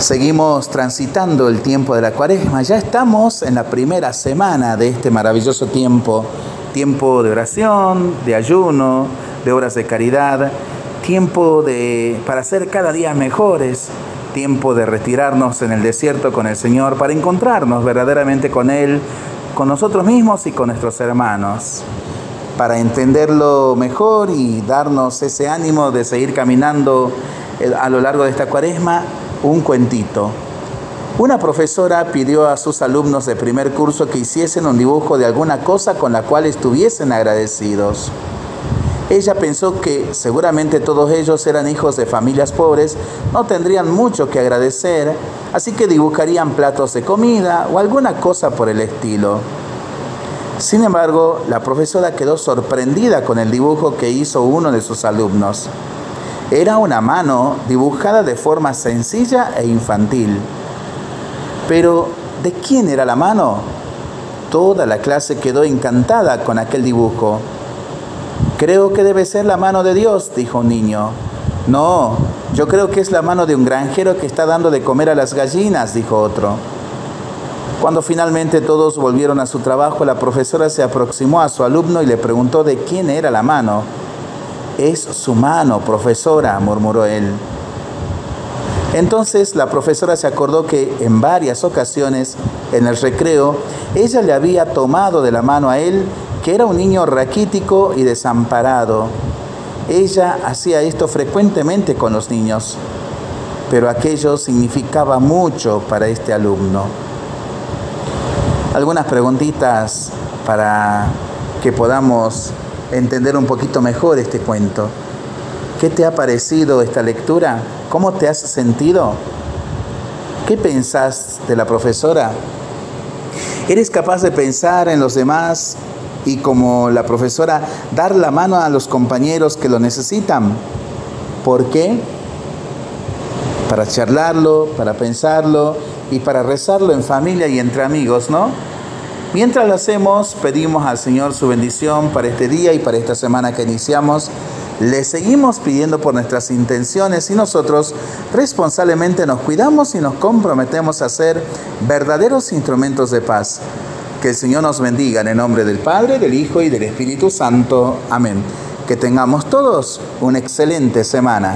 Seguimos transitando el tiempo de la cuaresma. Ya estamos en la primera semana de este maravilloso tiempo. Tiempo de oración, de ayuno, de obras de caridad. Tiempo de, para ser cada día mejores. Tiempo de retirarnos en el desierto con el Señor para encontrarnos verdaderamente con Él, con nosotros mismos y con nuestros hermanos. Para entenderlo mejor y darnos ese ánimo de seguir caminando eh, a lo largo de esta cuaresma, un cuentito. Una profesora pidió a sus alumnos de primer curso que hiciesen un dibujo de alguna cosa con la cual estuviesen agradecidos. Ella pensó que seguramente todos ellos eran hijos de familias pobres, no tendrían mucho que agradecer, así que dibujarían platos de comida o alguna cosa por el estilo. Sin embargo, la profesora quedó sorprendida con el dibujo que hizo uno de sus alumnos. Era una mano dibujada de forma sencilla e infantil. Pero, ¿de quién era la mano? Toda la clase quedó encantada con aquel dibujo. Creo que debe ser la mano de Dios, dijo un niño. No, yo creo que es la mano de un granjero que está dando de comer a las gallinas, dijo otro. Cuando finalmente todos volvieron a su trabajo, la profesora se aproximó a su alumno y le preguntó de quién era la mano. Es su mano, profesora, murmuró él. Entonces la profesora se acordó que en varias ocasiones en el recreo ella le había tomado de la mano a él, que era un niño raquítico y desamparado. Ella hacía esto frecuentemente con los niños, pero aquello significaba mucho para este alumno. Algunas preguntitas para que podamos entender un poquito mejor este cuento. ¿Qué te ha parecido esta lectura? ¿Cómo te has sentido? ¿Qué pensás de la profesora? ¿Eres capaz de pensar en los demás y como la profesora dar la mano a los compañeros que lo necesitan? ¿Por qué? Para charlarlo, para pensarlo y para rezarlo en familia y entre amigos, ¿no? Mientras lo hacemos, pedimos al Señor su bendición para este día y para esta semana que iniciamos. Le seguimos pidiendo por nuestras intenciones y nosotros responsablemente nos cuidamos y nos comprometemos a ser verdaderos instrumentos de paz. Que el Señor nos bendiga en el nombre del Padre, del Hijo y del Espíritu Santo. Amén. Que tengamos todos una excelente semana.